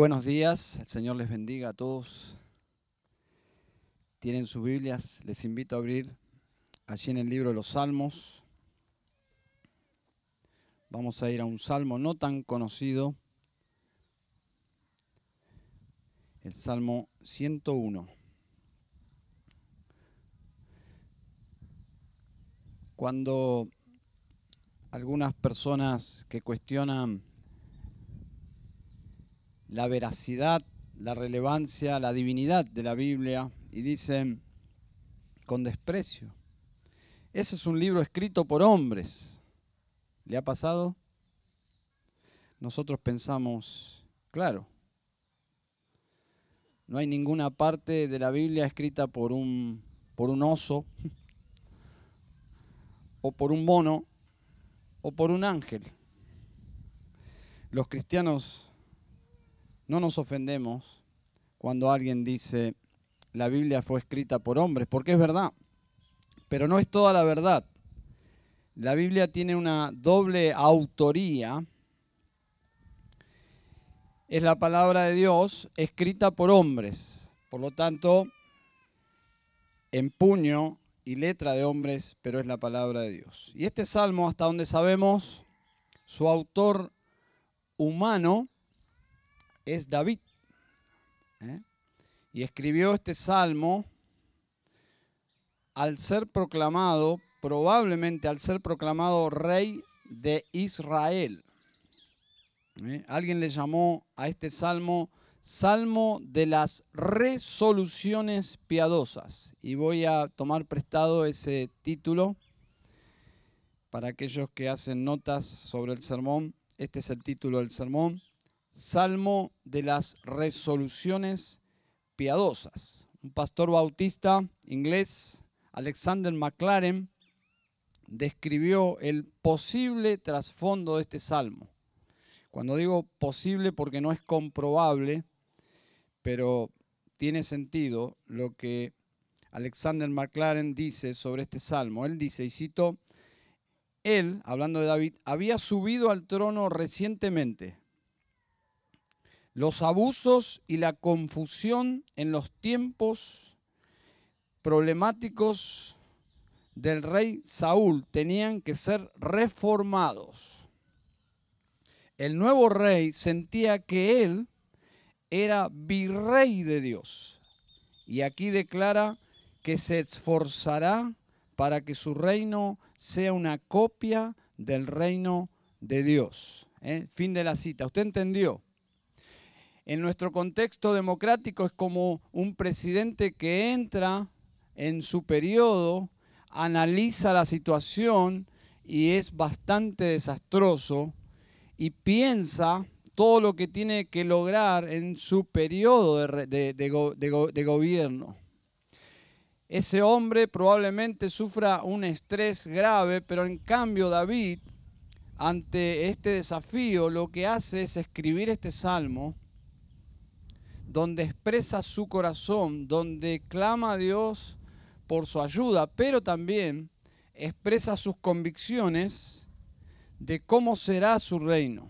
buenos días, el Señor les bendiga a todos. Tienen sus Biblias, les invito a abrir allí en el libro de los Salmos. Vamos a ir a un salmo no tan conocido, el Salmo 101. Cuando algunas personas que cuestionan la veracidad, la relevancia, la divinidad de la Biblia y dicen con desprecio, ese es un libro escrito por hombres. ¿Le ha pasado? Nosotros pensamos, claro, no hay ninguna parte de la Biblia escrita por un, por un oso, o por un mono, o por un ángel. Los cristianos no nos ofendemos cuando alguien dice, la Biblia fue escrita por hombres, porque es verdad, pero no es toda la verdad. La Biblia tiene una doble autoría. Es la palabra de Dios escrita por hombres, por lo tanto, en puño y letra de hombres, pero es la palabra de Dios. Y este salmo, hasta donde sabemos, su autor humano es David. ¿eh? Y escribió este salmo al ser proclamado, probablemente al ser proclamado rey de Israel. ¿eh? Alguien le llamó a este salmo Salmo de las resoluciones piadosas. Y voy a tomar prestado ese título para aquellos que hacen notas sobre el sermón. Este es el título del sermón. Salmo de las resoluciones piadosas. Un pastor bautista inglés, Alexander McLaren, describió el posible trasfondo de este salmo. Cuando digo posible porque no es comprobable, pero tiene sentido lo que Alexander McLaren dice sobre este salmo. Él dice, y cito, él, hablando de David, había subido al trono recientemente los abusos y la confusión en los tiempos problemáticos del rey Saúl tenían que ser reformados. El nuevo rey sentía que él era virrey de Dios. Y aquí declara que se esforzará para que su reino sea una copia del reino de Dios. ¿eh? Fin de la cita. ¿Usted entendió? En nuestro contexto democrático es como un presidente que entra en su periodo, analiza la situación y es bastante desastroso y piensa todo lo que tiene que lograr en su periodo de, gobierno. Ese hombre probablemente sufra un estrés grave, pero en cambio David, ante este desafío, lo que hace es escribir este salmo donde expresa su corazón, donde clama a Dios por su ayuda, pero también expresa sus convicciones de cómo será su reino.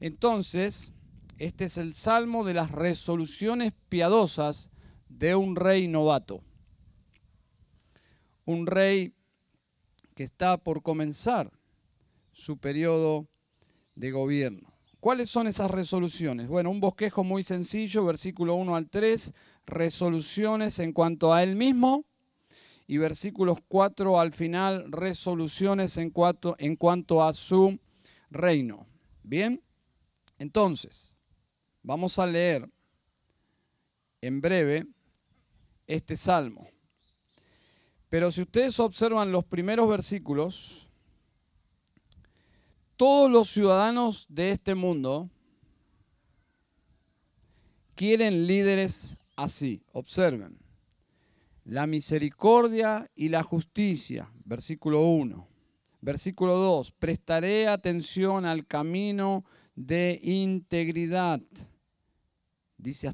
Entonces, este es el salmo de las resoluciones piadosas de un rey novato. Un rey que está por comenzar su periodo de gobierno. ¿Cuáles son esas resoluciones? Bueno, un bosquejo muy sencillo, versículo 1 al 3, resoluciones en cuanto a él mismo y versículos 4 al final, resoluciones en cuanto, en cuanto a su reino. Bien, entonces, vamos a leer en breve este salmo. Pero si ustedes observan los primeros versículos, todos los ciudadanos de este mundo quieren líderes así. Observen. La misericordia y la justicia, versículo 1. Versículo 2. Prestaré atención al camino de integridad. Dice,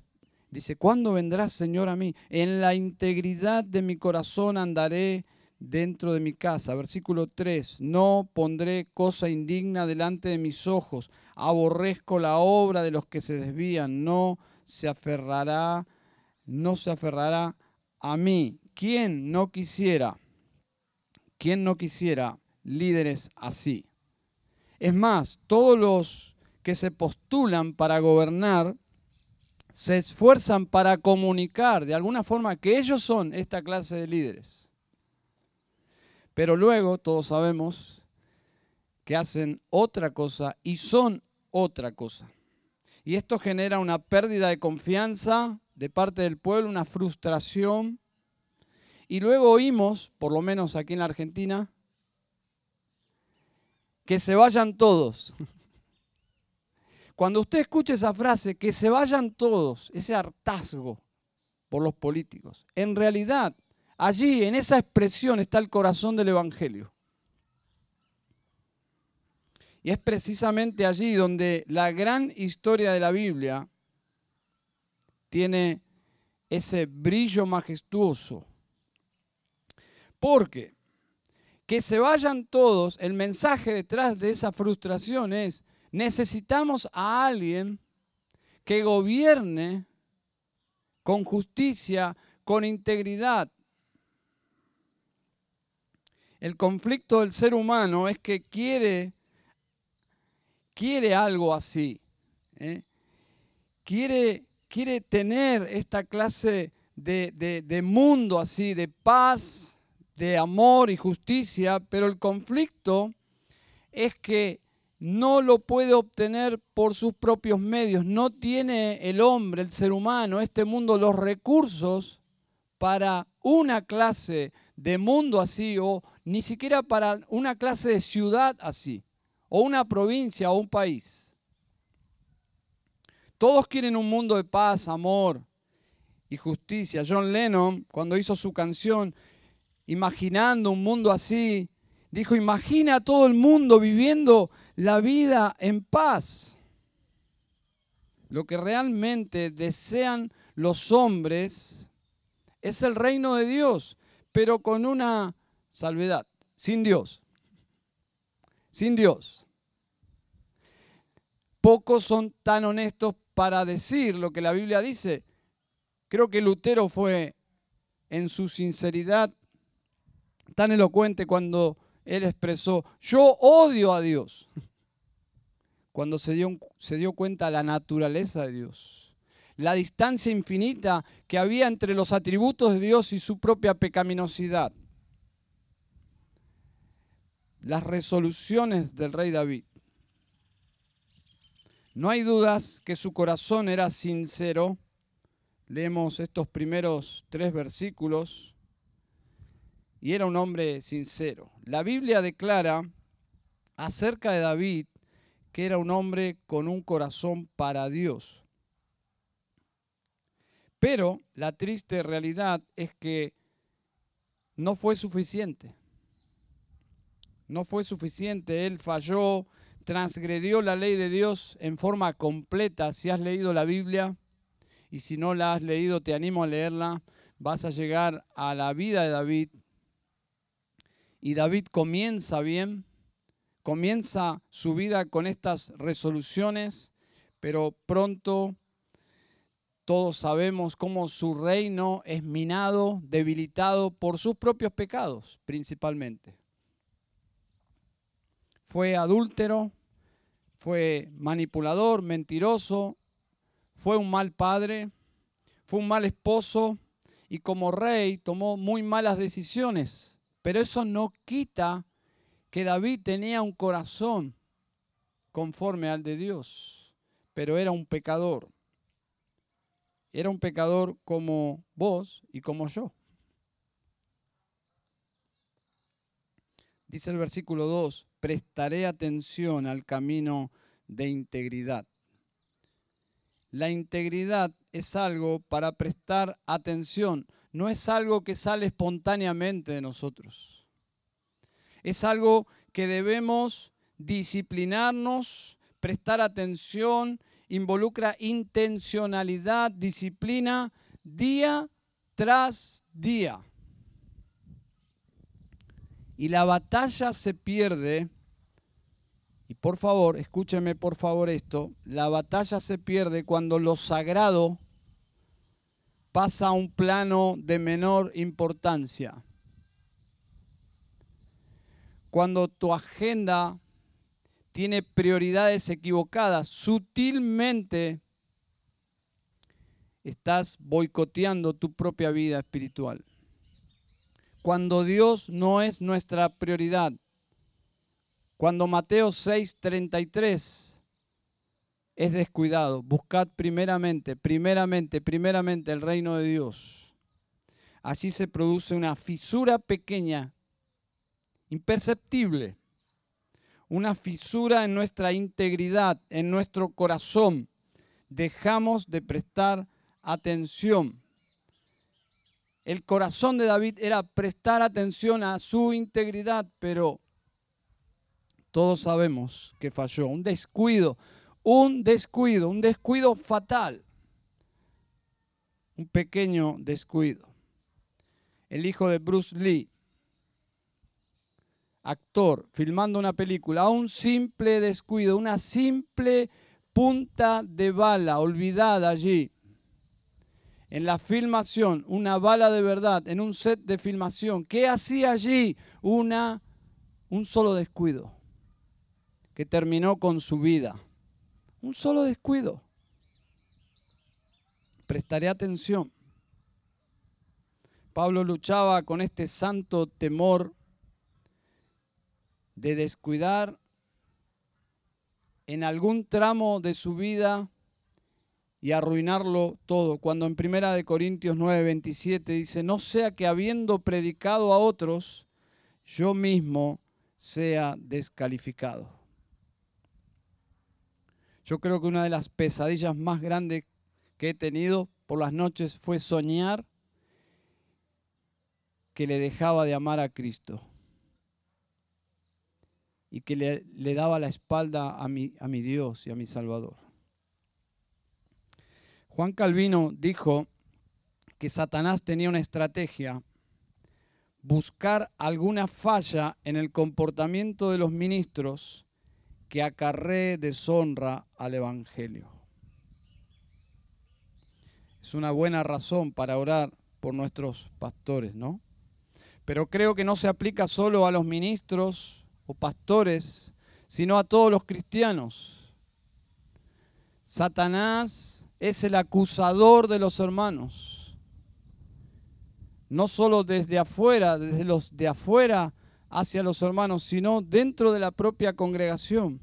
dice, ¿cuándo vendrás, Señor, a mí? En la integridad de mi corazón andaré dentro de mi casa. Versículo 3, no pondré cosa indigna delante de mis ojos, aborrezco la obra de los que se desvían, no se aferrará, no se aferrará a mí. ¿Quién no quisiera? ¿Quién no quisiera líderes así? Es más, todos los que se postulan para gobernar se esfuerzan para comunicar de alguna forma que ellos son esta clase de líderes. Pero luego todos sabemos que hacen otra cosa y son otra cosa. Y esto genera una pérdida de confianza de parte del pueblo, una frustración. Y luego oímos, por lo menos aquí en la Argentina, que se vayan todos. Cuando usted escuche esa frase, que se vayan todos, ese hartazgo por los políticos, en realidad allí, en esa expresión, está el corazón del Evangelio. Y es precisamente allí donde la gran historia de la Biblia tiene ese brillo majestuoso. Porque que se vayan todos, el mensaje detrás de esa frustración es, necesitamos a alguien que gobierne con justicia, con integridad. El conflicto del ser humano es que quiere, quiere algo así. ¿eh? Quiere, quiere tener esta clase de, de mundo así, de paz, de amor y justicia, pero el conflicto es que no lo puede obtener por sus propios medios. No tiene el hombre, el ser humano, este mundo, los recursos para una clase de mundo así, o ni siquiera para una clase de ciudad así, o una provincia o un país. Todos quieren un mundo de paz, amor y justicia. John Lennon, cuando hizo su canción, imaginando un mundo así, dijo, imagina a todo el mundo viviendo la vida en paz. Lo que realmente desean los hombres es el reino de Dios, pero con una salvedad, sin Dios. Sin Dios. Pocos son tan honestos para decir lo que la Biblia dice. Creo que Lutero fue en su sinceridad tan elocuente cuando él expresó, yo odio a Dios, cuando se dio, se dio cuenta de la naturaleza de Dios, la distancia infinita que había entre los atributos de Dios y su propia pecaminosidad, las resoluciones del rey David. No hay dudas que su corazón era sincero. Leemos estos primeros tres versículos y era un hombre sincero. La Biblia declara acerca de David que era un hombre con un corazón para Dios. Pero la triste realidad es que no fue suficiente. No fue suficiente. Él falló, transgredió la ley de Dios en forma completa. Si has leído la Biblia y si no la has leído, te animo a leerla. Vas a llegar a la vida de David y David comienza bien, comienza su vida con estas resoluciones, pero pronto todos sabemos cómo su reino es minado, debilitado por sus propios pecados principalmente. Fue adúltero, fue manipulador, mentiroso, fue un mal padre, fue un mal esposo y como rey tomó muy malas decisiones pero eso no quita que David tenía un corazón conforme al de Dios, pero era un pecador. Era un pecador como vos y como yo. Dice el versículo 2, prestaré atención al camino de integridad. La integridad es algo para prestar atención no es algo que sale espontáneamente de nosotros. Es algo que debemos disciplinarnos, prestar atención, involucra intencionalidad, disciplina, día tras día. Y la batalla se pierde, y por favor, escúcheme por favor esto, la batalla se pierde cuando lo sagrado pasa a un plano de menor importancia. Cuando tu agenda tiene prioridades equivocadas, sutilmente estás boicoteando tu propia vida espiritual. Cuando Dios no es nuestra prioridad. Cuando Mateo 6:33 es descuidado. Buscad primeramente, primeramente, primeramente el reino de Dios. Allí se produce una fisura pequeña, imperceptible, una fisura en nuestra integridad, en nuestro corazón. Dejamos de prestar atención. El corazón de David era prestar atención a su integridad, pero todos sabemos que falló. Un descuido, un descuido, un descuido fatal. Un pequeño descuido. El hijo de Bruce Lee, actor, filmando una película, un simple descuido, una simple punta de bala olvidada allí en la filmación, una bala de verdad, en un set de filmación. ¿Qué hacía allí? Una, un solo descuido que terminó con su vida. Un solo descuido. Prestaré atención. Pablo luchaba con este santo temor de descuidar en algún tramo de su vida y arruinarlo todo. Cuando en Primera de Corintios 9, 27 dice, no sea que habiendo predicado a otros, yo mismo sea descalificado. Yo creo que una de las pesadillas más grandes que he tenido por las noches fue soñar que le dejaba de amar a Cristo y que le, daba la espalda a mi, a mi Dios y a mi Salvador. Juan Calvino dijo que Satanás tenía una estrategia, buscar alguna falla en el comportamiento de los ministros que acarree deshonra al Evangelio. Es una buena razón para orar por nuestros pastores, ¿no? Pero creo que no se aplica solo a los ministros o pastores, sino a todos los cristianos. Satanás es el acusador de los hermanos. No solo desde afuera, desde los de afuera hacia los hermanos, sino dentro de la propia congregación.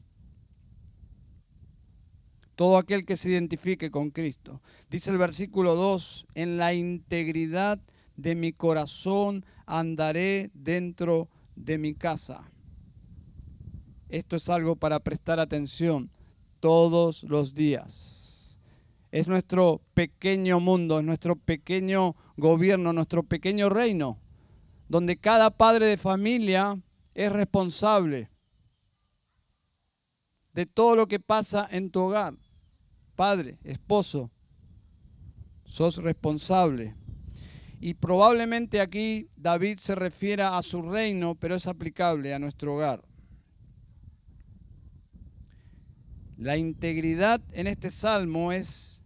Todo aquel que se identifique con Cristo. Dice el versículo 2, en la integridad de mi corazón andaré dentro de mi casa. Esto es algo para prestar atención todos los días es nuestro pequeño mundo, es nuestro pequeño gobierno, nuestro pequeño reino, donde cada padre de familia es responsable de todo lo que pasa en tu hogar. Padre, esposo, sos responsable. Y probablemente aquí David se refiera a su reino, pero es aplicable a nuestro hogar. La integridad en este salmo es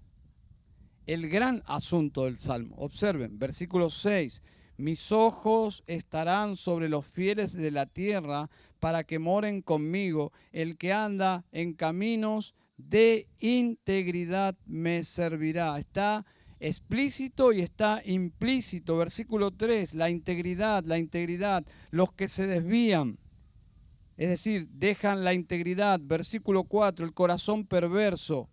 el gran asunto del Salmo. Observen, versículo 6. Mis ojos estarán sobre los fieles de la tierra para que moren conmigo. El que anda en caminos de integridad me servirá. Está explícito y está implícito. Versículo 3, la integridad, la integridad, los que se desvían. Es decir, dejan la integridad. Versículo 4, el corazón perverso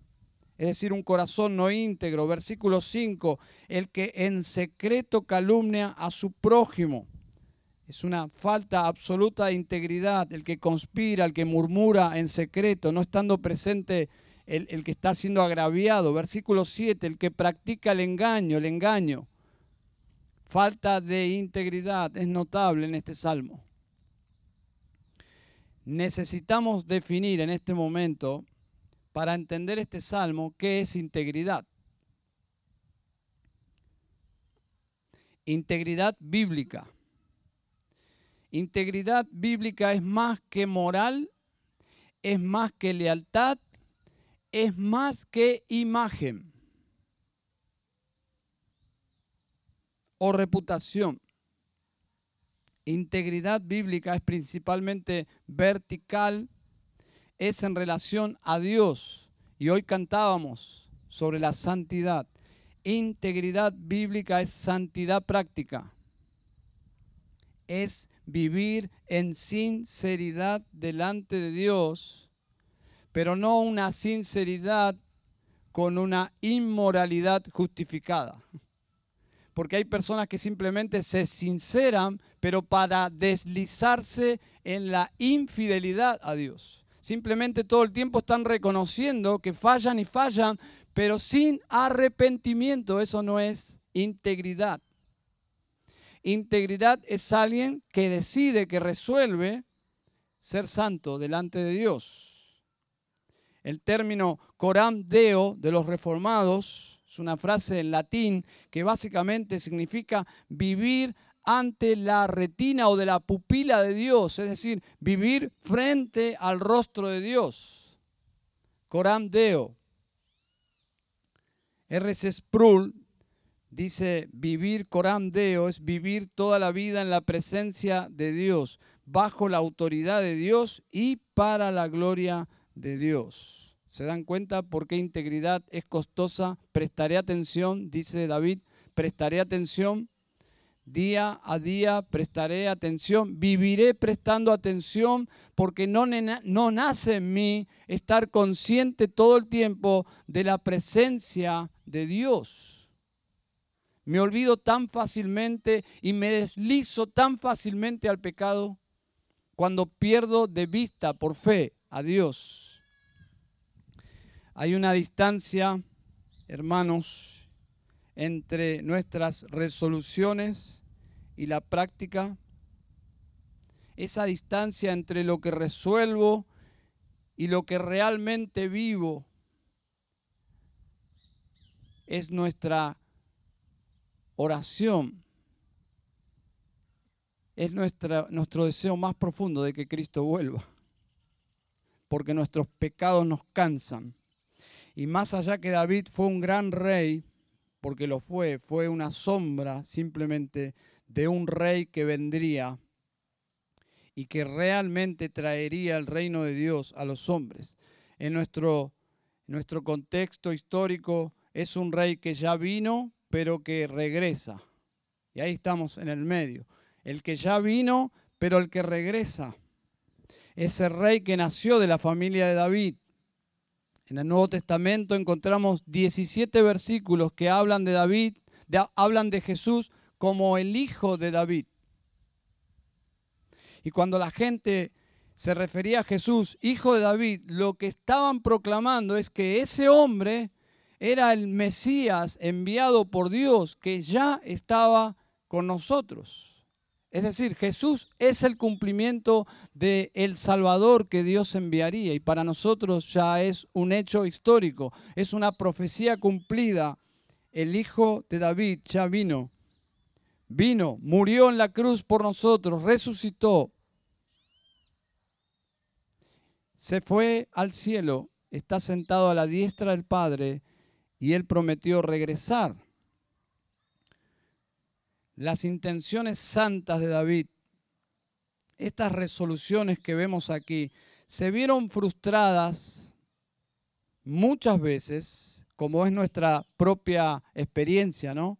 es decir, un corazón no íntegro. Versículo 5, el que en secreto calumnia a su prójimo. Es una falta absoluta de integridad, el que conspira, el que murmura en secreto, no estando presente el, el que está siendo agraviado. Versículo 7, el que practica el engaño, el engaño. Falta de integridad es notable en este salmo. Necesitamos definir en este momento para entender este salmo qué es integridad. Integridad bíblica. Integridad bíblica es más que moral, es más que lealtad, es más que imagen o reputación. Integridad bíblica es principalmente vertical, es en relación a Dios. Y hoy cantábamos sobre la santidad. Integridad bíblica es santidad práctica. Es vivir en sinceridad delante de Dios, pero no una sinceridad con una inmoralidad justificada. Porque hay personas que simplemente se sinceran, pero para deslizarse en la infidelidad a Dios. Simplemente todo el tiempo están reconociendo que fallan y fallan, pero sin arrepentimiento. Eso no es integridad. Integridad es alguien que decide, que resuelve ser santo delante de Dios. El término coram deo de los reformados es una frase en latín que básicamente significa vivir ante la retina o de la pupila de Dios, es decir, vivir frente al rostro de Dios. Coram Deo. R.C. Sproul dice, vivir Coram Deo es vivir toda la vida en la presencia de Dios, bajo la autoridad de Dios y para la gloria de Dios. ¿Se dan cuenta por qué integridad es costosa? Prestaré atención, dice David, prestaré atención Día a día prestaré atención, viviré prestando atención porque no, nace en mí estar consciente todo el tiempo de la presencia de Dios. Me olvido tan fácilmente y me deslizo tan fácilmente al pecado cuando pierdo de vista por fe a Dios. Hay una distancia, hermanos, entre nuestras resoluciones y la práctica, esa distancia entre lo que resuelvo y lo que realmente vivo es nuestra oración, es nuestra, nuestro deseo más profundo de que Cristo vuelva, porque nuestros pecados nos cansan. Y más allá que David fue un gran rey, porque lo fue, fue una sombra simplemente de un rey que vendría y que realmente traería el reino de Dios a los hombres. En nuestro, nuestro contexto histórico es un rey que ya vino, pero que regresa. Y ahí estamos en el medio. El que ya vino, pero el que regresa. Ese rey que nació de la familia de David, en el Nuevo Testamento encontramos 17 versículos que hablan de David, hablan de Jesús como el hijo de David. Y cuando la gente se refería a Jesús, hijo de David, lo que estaban proclamando es que ese hombre era el Mesías enviado por Dios que ya estaba con nosotros. Es decir, Jesús es el cumplimiento del el Salvador que Dios enviaría y para nosotros ya es un hecho histórico, es una profecía cumplida. El Hijo de David ya vino, vino, murió en la cruz por nosotros, resucitó, se fue al cielo, está sentado a la diestra del Padre y él prometió regresar las intenciones santas de David, estas resoluciones que vemos aquí, se vieron frustradas muchas veces, como es nuestra propia experiencia, ¿no?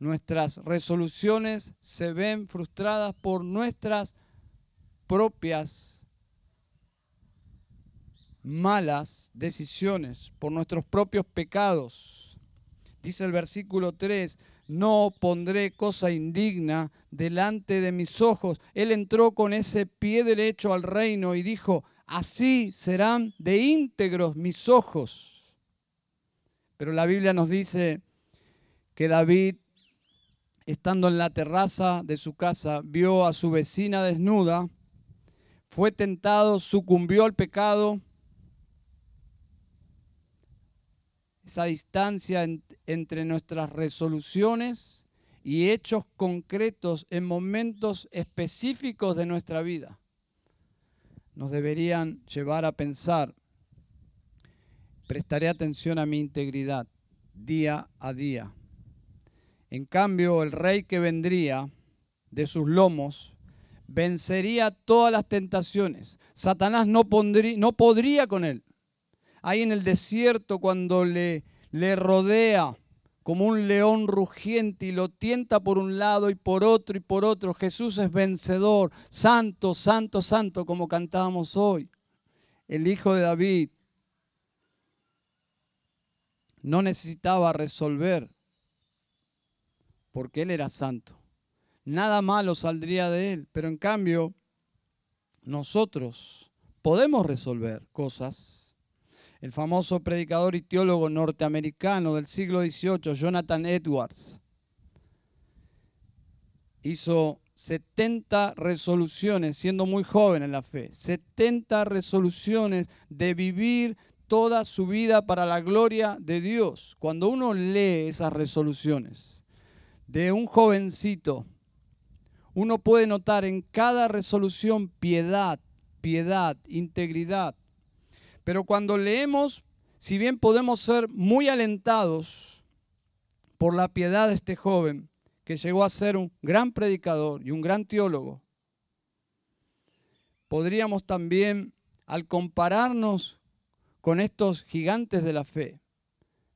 Nuestras resoluciones se ven frustradas por nuestras propias malas decisiones, por nuestros propios pecados. Dice el versículo 3, no pondré cosa indigna delante de mis ojos. Él entró con ese pie derecho al reino y dijo, así serán de íntegros mis ojos. Pero la Biblia nos dice que David, estando en la terraza de su casa, vio a su vecina desnuda, fue tentado, sucumbió al pecado esa distancia entre nuestras resoluciones y hechos concretos en momentos específicos de nuestra vida nos deberían llevar a pensar, prestaré atención a mi integridad día a día. En cambio, el rey que vendría de sus lomos vencería todas las tentaciones. Satanás no, no podría con él. Ahí en el desierto, cuando le, le rodea como un león rugiente y lo tienta por un lado y por otro y por otro. Jesús es vencedor, santo, santo, santo, como cantábamos hoy. El Hijo de David no necesitaba resolver porque Él era santo. Nada malo saldría de Él, pero en cambio nosotros podemos resolver cosas el famoso predicador y teólogo norteamericano del siglo XVIII, Jonathan Edwards, hizo 70 resoluciones, siendo muy joven en la fe, 70 resoluciones de vivir toda su vida para la gloria de Dios. Cuando uno lee esas resoluciones de un jovencito, uno puede notar en cada resolución piedad, piedad, integridad, pero cuando leemos, si bien podemos ser muy alentados por la piedad de este joven, que llegó a ser un gran predicador y un gran teólogo, podríamos también, al compararnos con estos gigantes de la fe,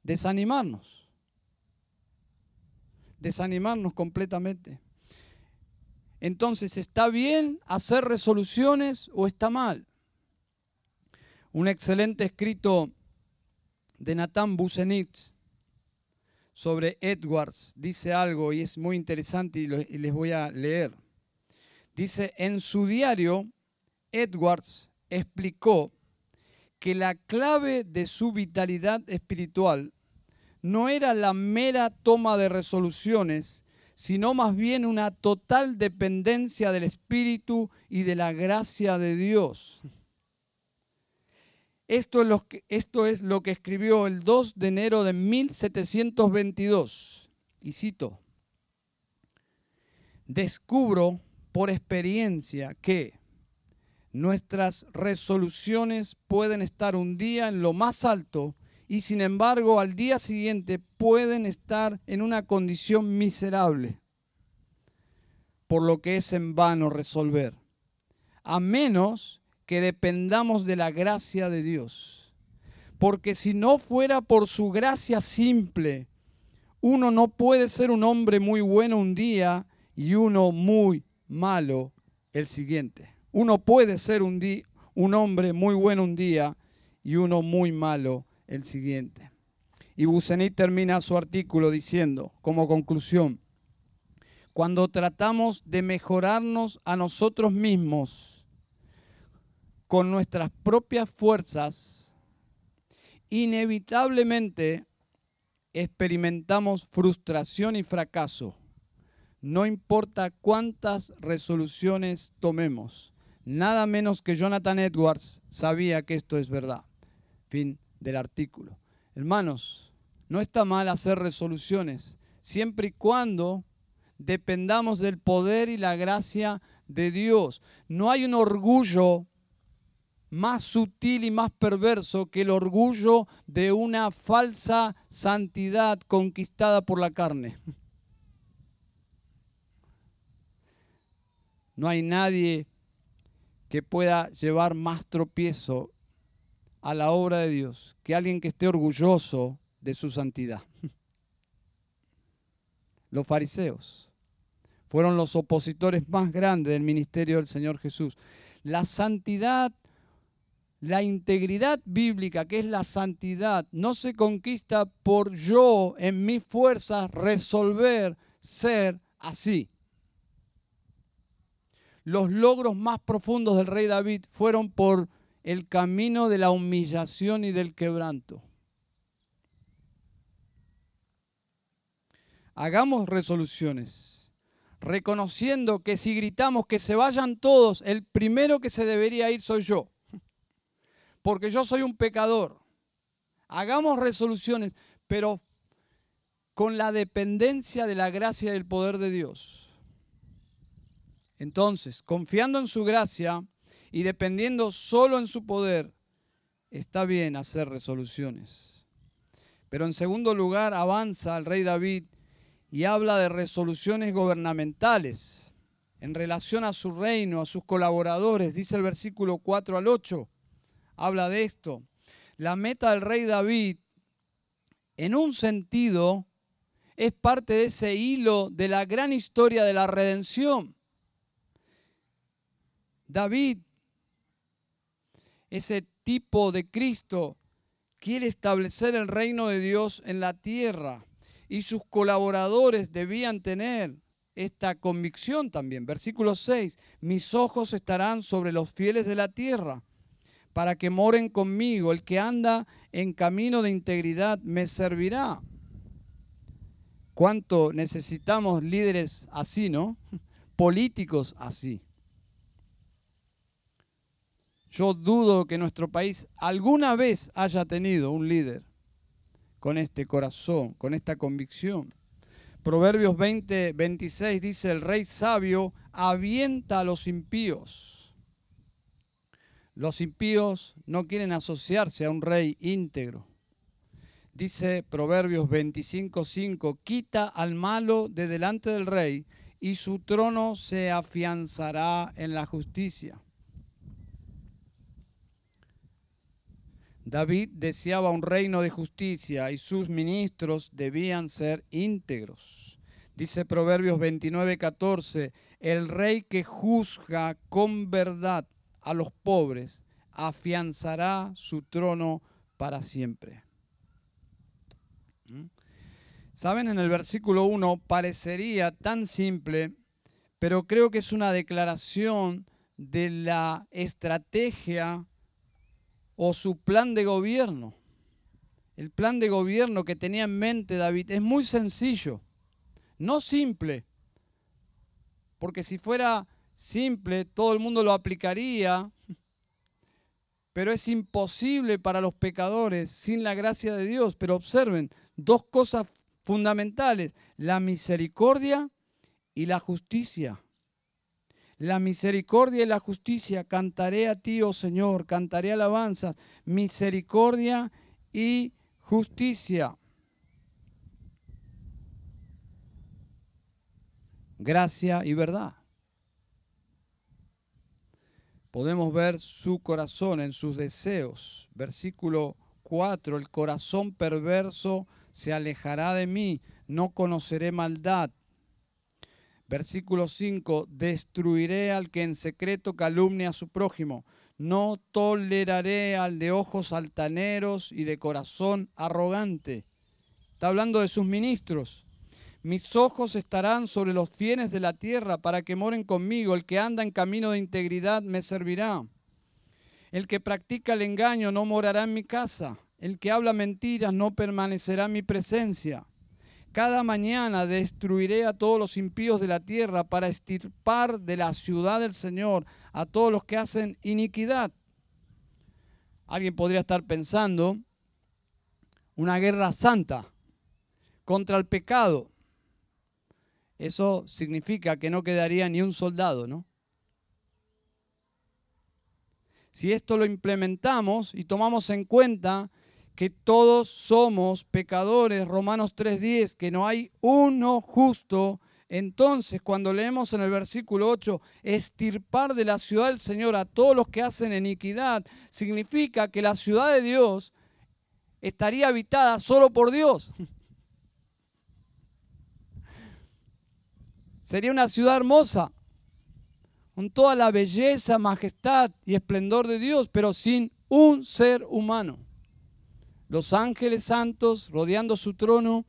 desanimarnos. Desanimarnos completamente. Entonces, ¿está bien hacer resoluciones o está mal? Un excelente escrito de Nathan Busenitz sobre Edwards dice algo y es muy interesante y, les voy a leer. Dice, en su diario, Edwards explicó que la clave de su vitalidad espiritual no era la mera toma de resoluciones, sino más bien una total dependencia del Espíritu y de la gracia de Dios. Esto es, lo que, escribió el 2 de enero de 1722. Y cito, descubro por experiencia que nuestras resoluciones pueden estar un día en lo más alto y sin embargo al día siguiente pueden estar en una condición miserable, por lo que es en vano resolver, a menos que dependamos de la gracia de Dios. Porque si no fuera por su gracia simple, uno no puede ser un hombre muy bueno un día y uno muy malo el siguiente. Uno puede ser un, un hombre muy bueno un día y uno muy malo el siguiente. Y Busenit termina su artículo diciendo, como conclusión, cuando tratamos de mejorarnos a nosotros mismos, con nuestras propias fuerzas, inevitablemente experimentamos frustración y fracaso. No importa cuántas resoluciones tomemos. Nada menos que Jonathan Edwards sabía que esto es verdad. Fin del artículo. Hermanos, no está mal hacer resoluciones, siempre y cuando dependamos del poder y la gracia de Dios. No hay un orgullo más sutil y más perverso que el orgullo de una falsa santidad conquistada por la carne. No hay nadie que pueda llevar más tropiezo a la obra de Dios que alguien que esté orgulloso de su santidad. Los fariseos fueron los opositores más grandes del ministerio del Señor Jesús. La santidad la integridad bíblica, que es la santidad, no se conquista por yo en mis fuerzas resolver ser así. Los logros más profundos del rey David fueron por el camino de la humillación y del quebranto. Hagamos resoluciones, reconociendo que si gritamos que se vayan todos, el primero que se debería ir soy yo porque yo soy un pecador. Hagamos resoluciones, pero con la dependencia de la gracia y el poder de Dios. Entonces, confiando en su gracia y dependiendo solo en su poder, está bien hacer resoluciones. Pero en segundo lugar, avanza el rey David y habla de resoluciones gubernamentales en relación a su reino, a sus colaboradores. Dice el versículo 4 al 8, habla de esto. La meta del rey David, en un sentido, es parte de ese hilo de la gran historia de la redención. David, ese tipo de Cristo, quiere establecer el reino de Dios en la tierra y sus colaboradores debían tener esta convicción también. Versículo 6, mis ojos estarán sobre los fieles de la tierra para que moren conmigo. El que anda en camino de integridad me servirá. ¿Cuánto necesitamos líderes así, no? Políticos así. Yo dudo que nuestro país alguna vez haya tenido un líder con este corazón, con esta convicción. Proverbios 20, 26 dice, el rey sabio avienta a los impíos. Los impíos no quieren asociarse a un rey íntegro. Dice Proverbios 25:5, quita al malo de delante del rey y su trono se afianzará en la justicia. David deseaba un reino de justicia y sus ministros debían ser íntegros. Dice Proverbios 29:14, el rey que juzga con verdad a los pobres afianzará su trono para siempre. Saben, en el versículo 1 parecería tan simple, pero creo que es una declaración de la estrategia o su plan de gobierno. El plan de gobierno que tenía en mente David es muy sencillo, no simple, porque si fuera simple todo el mundo lo aplicaría, pero es imposible para los pecadores sin la gracia de Dios. Pero observen, dos cosas fundamentales, la misericordia y la justicia. La misericordia y la justicia, cantaré a ti, oh Señor, cantaré alabanzas, misericordia y justicia. Gracia y verdad. Podemos ver su corazón en sus deseos. Versículo 4, el corazón perverso se alejará de mí, no conoceré maldad. Versículo 5, destruiré al que en secreto calumnia a su prójimo, no toleraré al de ojos altaneros y de corazón arrogante. Está hablando de sus ministros. Mis ojos estarán sobre los fieles de la tierra para que moren conmigo. El que anda en camino de integridad me servirá. El que practica el engaño no morará en mi casa. El que habla mentiras no permanecerá en mi presencia. Cada mañana destruiré a todos los impíos de la tierra para estirpar de la ciudad del Señor a todos los que hacen iniquidad. Alguien podría estar pensando una guerra santa contra el pecado. Eso significa que no quedaría ni un soldado, ¿no? Si esto lo implementamos y tomamos en cuenta que todos somos pecadores, Romanos 3:10, que no hay uno justo. Entonces, cuando leemos en el versículo 8, estirpar de la ciudad del Señor a todos los que hacen iniquidad, significa que la ciudad de Dios estaría habitada solo por Dios. Sería una ciudad hermosa, con toda la belleza, majestad y esplendor de Dios, pero sin un ser humano los ángeles santos rodeando su trono.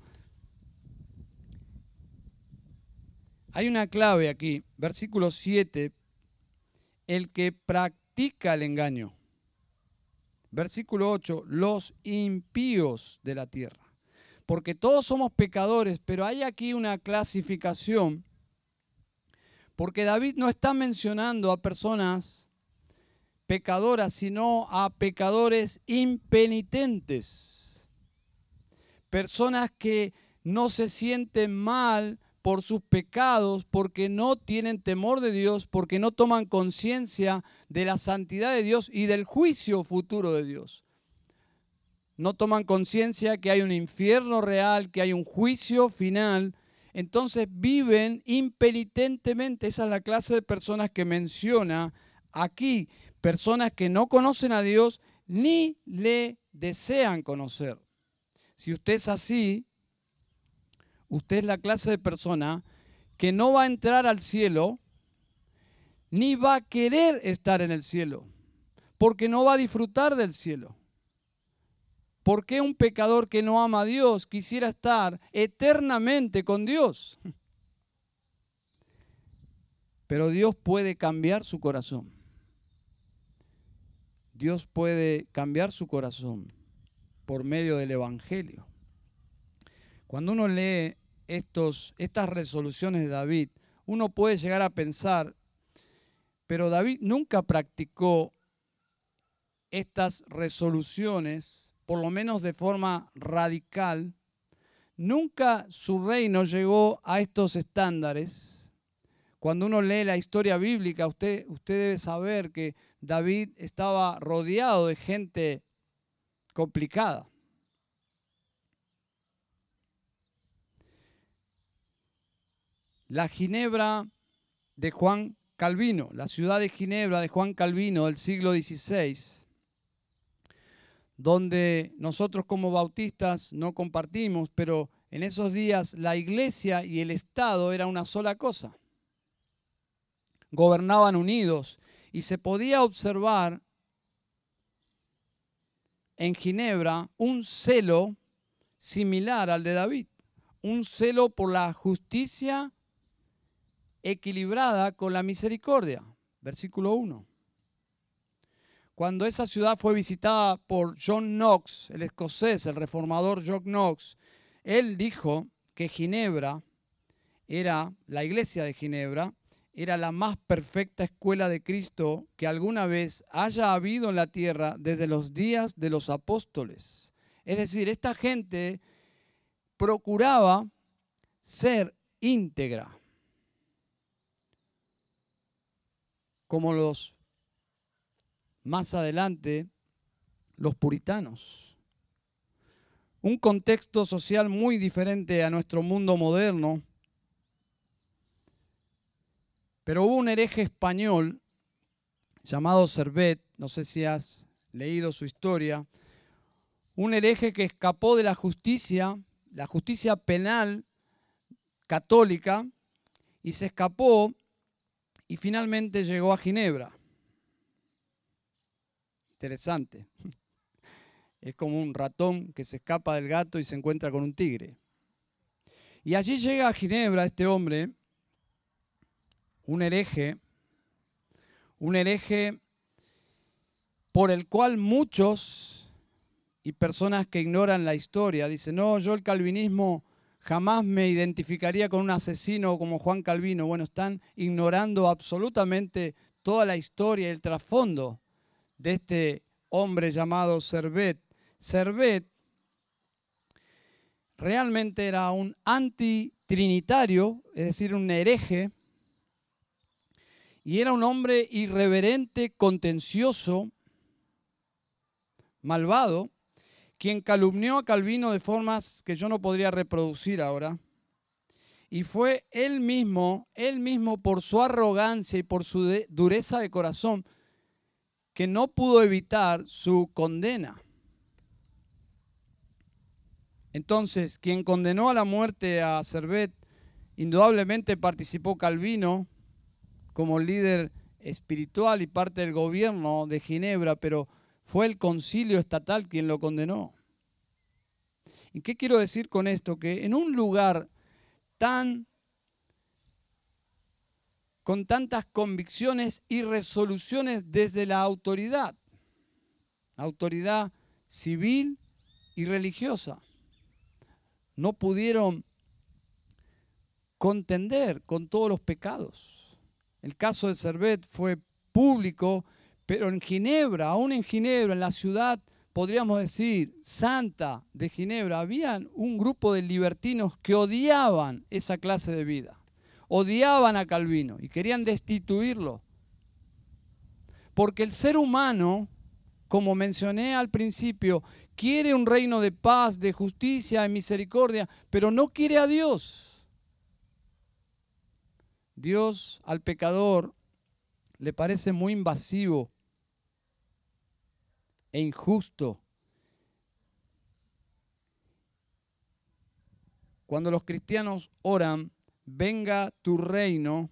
Hay una clave aquí, versículo 7, el que practica el engaño. Versículo 8, los impíos de la tierra. Porque todos somos pecadores, pero hay aquí una clasificación, porque David no está mencionando a personas pecadoras, sino a pecadores impenitentes. Personas que no se sienten mal por sus pecados, porque no tienen temor de Dios, porque no toman conciencia de la santidad de Dios y del juicio futuro de Dios. No toman conciencia que hay un infierno real, que hay un juicio final. Entonces viven impenitentemente. Esa es la clase de personas que menciona aquí. Personas que no conocen a Dios ni le desean conocer. Si usted es así, usted es la clase de persona que no va a entrar al cielo ni va a querer estar en el cielo, porque no va a disfrutar del cielo. ¿Por qué un pecador que no ama a Dios quisiera estar eternamente con Dios? Pero Dios puede cambiar su corazón. Dios puede cambiar su corazón por medio del Evangelio. Cuando uno lee estos, estas resoluciones de David, uno puede llegar a pensar, pero David nunca practicó estas resoluciones, por lo menos de forma radical. Nunca su reino llegó a estos estándares. Cuando uno lee la historia bíblica, usted, usted debe saber que David estaba rodeado de gente complicada. la Ginebra de Juan Calvino, la ciudad de Ginebra de Juan Calvino del siglo XVI, donde nosotros como bautistas no compartimos, pero en esos días la iglesia y el Estado era una sola cosa. Gobernaban unidos y se podía observar en Ginebra un celo similar al de David, un celo por la justicia equilibrada con la misericordia. Versículo 1. Cuando esa ciudad fue visitada por John Knox, el escocés, el reformador John Knox, él dijo que Ginebra era, la iglesia de Ginebra, era la más perfecta escuela de Cristo que alguna vez haya habido en la tierra desde los días de los apóstoles. Es decir, esta gente procuraba ser íntegra. como los más adelante, los puritanos. Un contexto social muy diferente a nuestro mundo moderno. Pero hubo un hereje español llamado Servet, no sé si has leído su historia, un hereje que escapó de la justicia, la justicia penal católica, y se escapó y finalmente llegó a Ginebra. Interesante. Es como un ratón que se escapa del gato y se encuentra con un tigre. Y allí llega a Ginebra este hombre, un hereje, un hereje por el cual muchos y personas que ignoran la historia dicen, no, yo el calvinismo jamás me identificaría con un asesino como Juan Calvino. Bueno, están ignorando absolutamente toda la historia y el trasfondo de este hombre llamado Servet. Servet realmente era un antitrinitario, es decir, un hereje, y era un hombre irreverente, contencioso, malvado, quien calumnió a Calvino de formas que yo no podría reproducir ahora. Y fue él mismo, él mismo por su arrogancia y por su dureza de corazón, que no pudo evitar su condena. Entonces, quien condenó a la muerte a Servet, indudablemente participó Calvino como líder espiritual y parte del gobierno de Ginebra, pero fue el concilio estatal quien lo condenó. ¿Y qué quiero decir con esto? Que en un lugar tan con tantas convicciones y resoluciones desde la autoridad, autoridad civil y religiosa, no pudieron contender con todos los pecados. El caso de Servet fue público pero en Ginebra, aún en Ginebra, en la ciudad podríamos decir, santa de Ginebra, había un grupo de libertinos que odiaban esa clase de vida, odiaban a Calvino y querían destituirlo. Porque el ser humano, como mencioné al principio, quiere un reino de paz, de justicia, de misericordia, pero no quiere a Dios. Dios al pecador le parece muy invasivo e injusto. Cuando los cristianos oran, venga tu reino,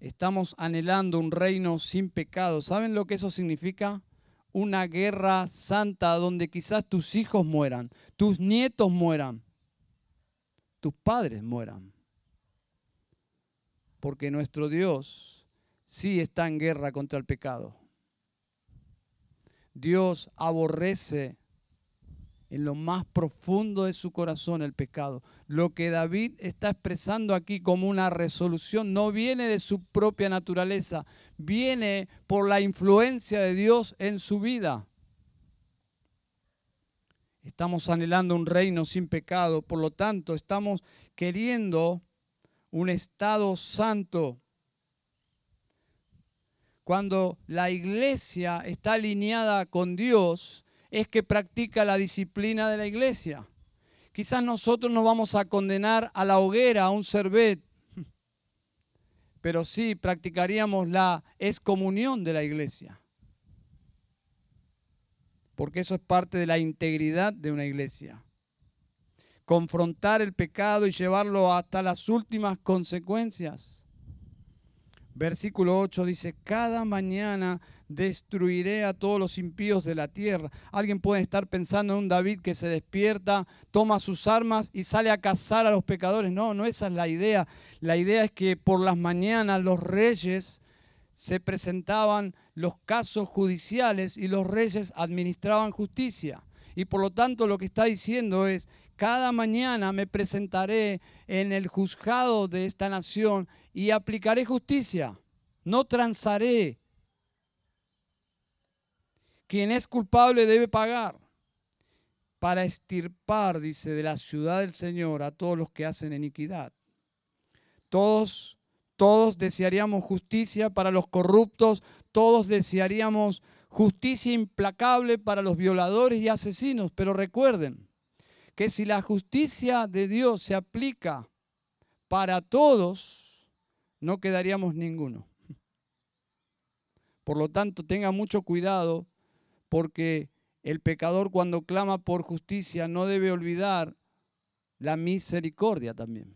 estamos anhelando un reino sin pecado. ¿Saben lo que eso significa? Una guerra santa donde quizás tus hijos mueran, tus nietos mueran, tus padres mueran. Porque nuestro Dios sí está en guerra contra el pecado. Dios aborrece en lo más profundo de su corazón el pecado. Lo que David está expresando aquí como una resolución no viene de su propia naturaleza, viene por la influencia de Dios en su vida. Estamos anhelando un reino sin pecado, por lo tanto estamos queriendo un estado santo cuando la iglesia está alineada con Dios, es que practica la disciplina de la iglesia. Quizás nosotros no vamos a condenar a la hoguera, a un cervet, pero sí practicaríamos la excomunión de la iglesia. Porque eso es parte de la integridad de una iglesia. Confrontar el pecado y llevarlo hasta las últimas consecuencias. Versículo 8 dice, cada mañana destruiré a todos los impíos de la tierra. Alguien puede estar pensando en un David que se despierta, toma sus armas y sale a cazar a los pecadores. No, no esa es la idea. La idea es que por las mañanas los reyes se presentaban los casos judiciales y los reyes administraban justicia. Y por lo tanto lo que está diciendo es, cada mañana me presentaré en el juzgado de esta nación y aplicaré justicia. No transaré. Quien es culpable debe pagar para estirpar, dice, de la ciudad del Señor a todos los que hacen iniquidad. Todos, todos desearíamos justicia para los corruptos, todos desearíamos justicia implacable para los violadores y asesinos, pero recuerden, que si la justicia de Dios se aplica para todos, no quedaríamos ninguno. Por lo tanto, tenga mucho cuidado porque el pecador cuando clama por justicia no debe olvidar la misericordia también.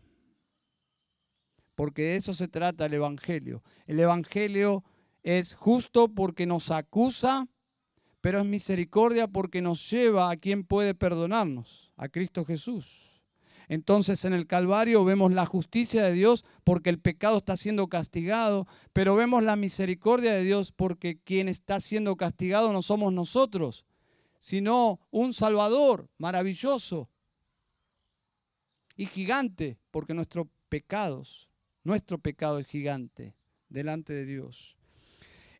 Porque de eso se trata el Evangelio. El Evangelio es justo porque nos acusa, pero es misericordia porque nos lleva a quien puede perdonarnos a Cristo Jesús. Entonces en el Calvario vemos la justicia de Dios porque el pecado está siendo castigado, pero vemos la misericordia de Dios porque quien está siendo castigado no somos nosotros, sino un Salvador maravilloso y gigante, porque nuestros pecados, nuestro pecado es gigante delante de Dios.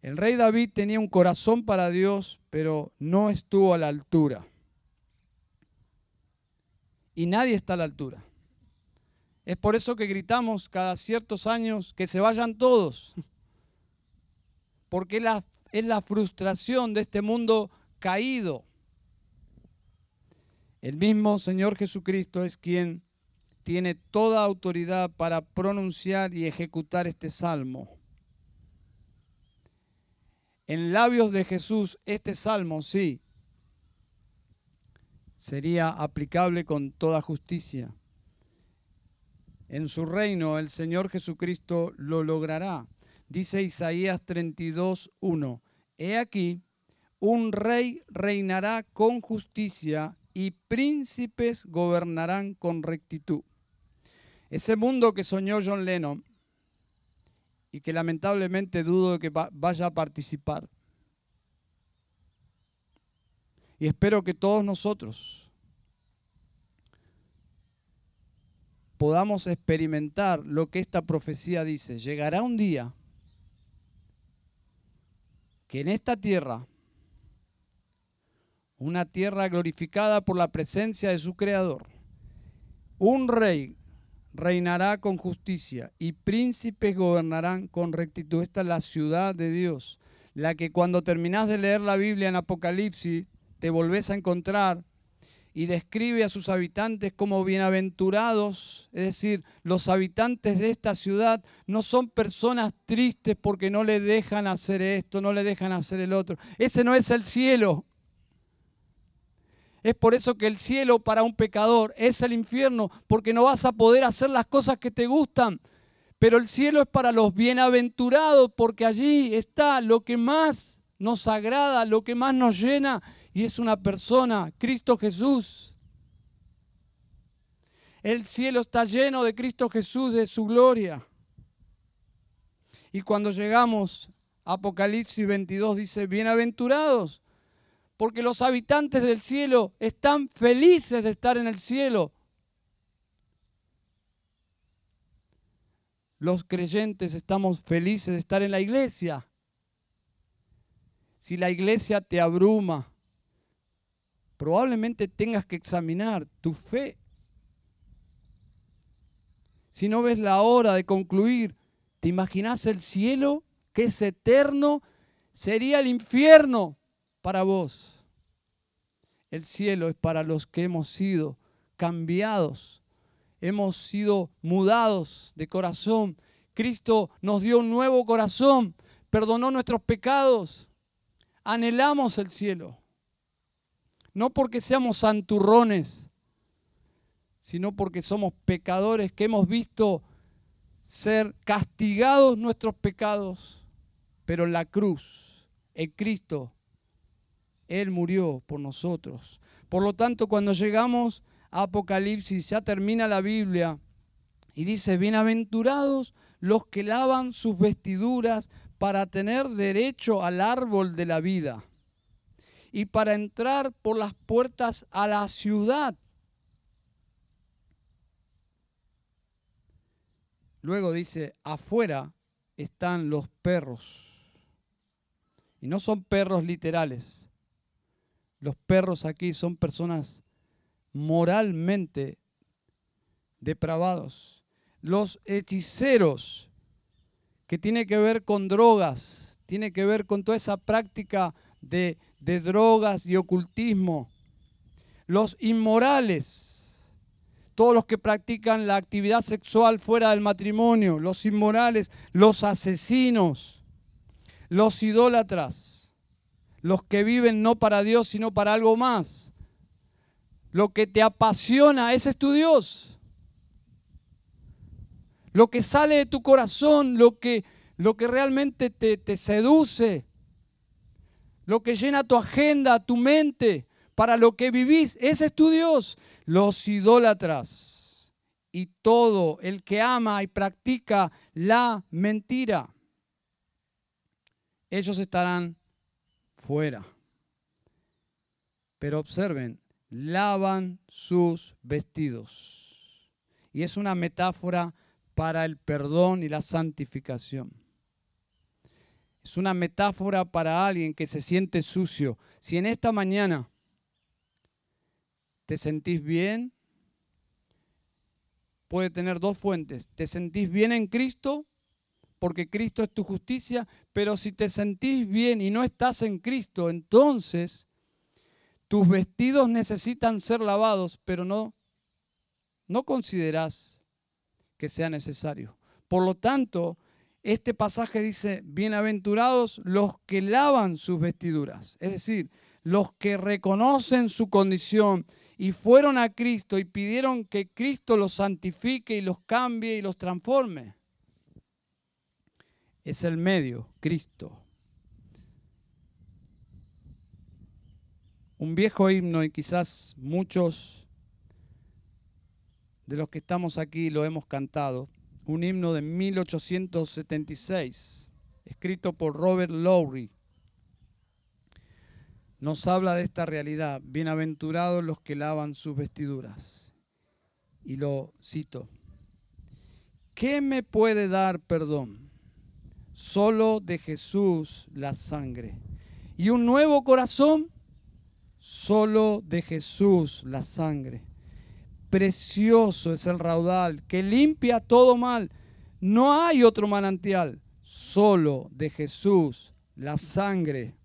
El rey David tenía un corazón para Dios, pero no estuvo a la altura y nadie está a la altura. Es por eso que gritamos cada ciertos años que se vayan todos, porque es la, frustración de este mundo caído. El mismo Señor Jesucristo es quien tiene toda autoridad para pronunciar y ejecutar este salmo. En labios de Jesús, este salmo, sí, sería aplicable con toda justicia. En su reino el Señor Jesucristo lo logrará. Dice Isaías 32, 1. He aquí, un rey reinará con justicia y príncipes gobernarán con rectitud. Ese mundo que soñó John Lennon y que lamentablemente dudo que vaya a participar Y espero que todos nosotros podamos experimentar lo que esta profecía dice. Llegará un día que en esta tierra una tierra glorificada por la presencia de su Creador. Un rey reinará con justicia y príncipes gobernarán con rectitud. Esta es la ciudad de Dios, la que cuando terminás de leer la Biblia en Apocalipsis te volvés a encontrar y describe a sus habitantes como bienaventurados, es decir, los habitantes de esta ciudad no son personas tristes porque no le dejan hacer esto, no le dejan hacer el otro. Ese no es el cielo. Es por eso que el cielo para un pecador es el infierno, porque no vas a poder hacer las cosas que te gustan. Pero el cielo es para los bienaventurados, porque allí está lo que más nos agrada, lo que más nos llena, y es una persona, Cristo Jesús. El cielo está lleno de Cristo Jesús, de su gloria. Y cuando llegamos Apocalipsis 22 dice, bienaventurados porque los habitantes del cielo están felices de estar en el cielo. Los creyentes estamos felices de estar en la iglesia. Si la iglesia te abruma, probablemente tengas que examinar tu fe. Si no ves la hora de concluir, ¿te imaginas el cielo que es eterno? Sería el infierno para vos. El cielo es para los que hemos sido cambiados, hemos sido mudados de corazón. Cristo nos dio un nuevo corazón, perdonó nuestros pecados. Anhelamos el cielo. No porque seamos santurrones, sino porque somos pecadores que hemos visto ser castigados nuestros pecados, pero en la cruz, en Cristo, él murió por nosotros. Por lo tanto, cuando llegamos a Apocalipsis, ya termina la Biblia y dice, bienaventurados los que lavan sus vestiduras para tener derecho al árbol de la vida y para entrar por las puertas a la ciudad. Luego dice, afuera están los perros. Y no son perros literales, los perros aquí son personas moralmente depravados. Los hechiceros, que tiene que ver con drogas, tiene que ver con toda esa práctica de, de drogas y ocultismo. Los inmorales, todos los que practican la actividad sexual fuera del matrimonio, los inmorales, los asesinos, los idólatras los que viven no para Dios, sino para algo más. Lo que te apasiona, ese es tu Dios. Lo que sale de tu corazón, lo que, lo que realmente te, te seduce, lo que llena tu agenda, tu mente, para lo que vivís, ese es tu Dios. Los idólatras y todo el que ama y practica la mentira, ellos estarán fuera. Pero observen, lavan sus vestidos. Y es una metáfora para el perdón y la santificación. Es una metáfora para alguien que se siente sucio. Si en esta mañana te sentís bien, puede tener dos fuentes. Te sentís bien en Cristo porque Cristo es tu justicia, pero si te sentís bien y no estás en Cristo, entonces tus vestidos necesitan ser lavados, pero no, no considerás que sea necesario. Por lo tanto, este pasaje dice, bienaventurados los que lavan sus vestiduras, es decir, los que reconocen su condición y fueron a Cristo y pidieron que Cristo los santifique y los cambie y los transforme es el medio, Cristo. Un viejo himno y quizás muchos de los que estamos aquí lo hemos cantado. Un himno de 1876, escrito por Robert Lowry. Nos habla de esta realidad. Bienaventurados los que lavan sus vestiduras. Y lo cito. ¿Qué me puede dar perdón? Solo de Jesús la sangre. Y un nuevo corazón, solo de Jesús la sangre. Precioso es el raudal que limpia todo mal. No hay otro manantial, solo de Jesús la sangre.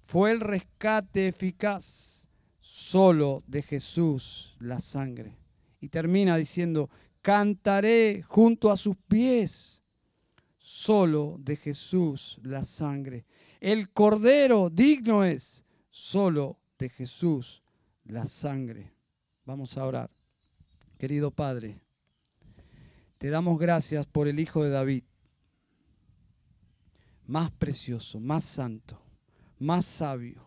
Fue el rescate eficaz, solo de Jesús la sangre. Y termina diciendo, cantaré junto a sus pies, solo de Jesús la sangre. El cordero digno es, solo de Jesús la sangre. Vamos a orar. Querido Padre, te damos gracias por el Hijo de David, más precioso, más santo, más sabio,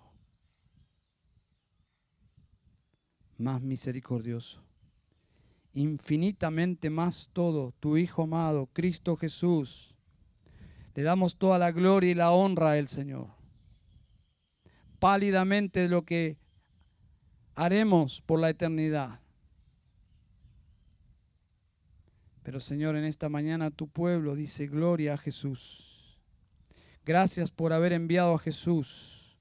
más misericordioso, infinitamente más todo, tu Hijo amado, Cristo Jesús. Le damos toda la gloria y la honra al Señor. Pálidamente lo que haremos por la eternidad. Pero Señor, en esta mañana tu pueblo dice gloria a Jesús. Gracias por haber enviado a Jesús.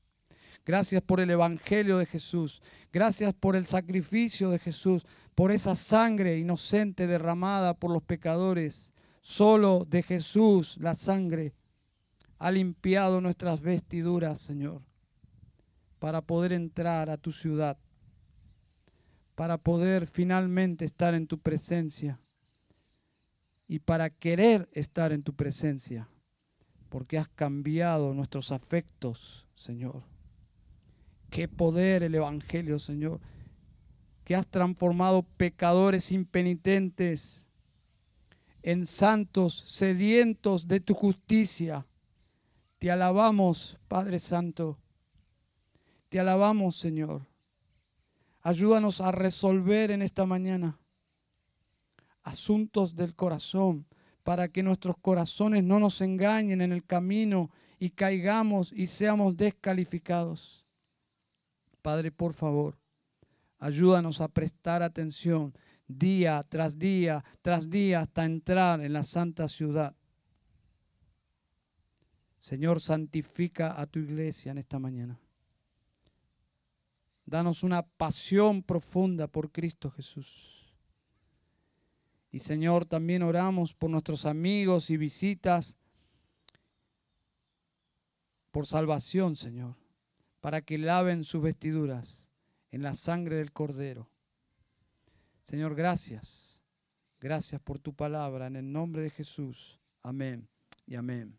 Gracias por el Evangelio de Jesús. Gracias por el sacrificio de Jesús, por esa sangre inocente derramada por los pecadores. Solo de Jesús la sangre ha limpiado nuestras vestiduras, Señor, para poder entrar a tu ciudad, para poder finalmente estar en tu presencia y para querer estar en tu presencia, porque has cambiado nuestros afectos, Señor. Qué poder el Evangelio, Señor, que has transformado pecadores impenitentes en santos sedientos de tu justicia. Te alabamos, Padre Santo. Te alabamos, Señor. Ayúdanos a resolver en esta mañana asuntos del corazón, para que nuestros corazones no nos engañen en el camino y caigamos y seamos descalificados. Padre, por favor, ayúdanos a prestar atención día tras día tras día hasta entrar en la santa ciudad. Señor, santifica a tu iglesia en esta mañana. Danos una pasión profunda por Cristo Jesús. Y Señor, también oramos por nuestros amigos y visitas, por salvación, Señor, para que laven sus vestiduras en la sangre del Cordero. Señor, gracias. Gracias por tu palabra. En el nombre de Jesús. Amén y amén.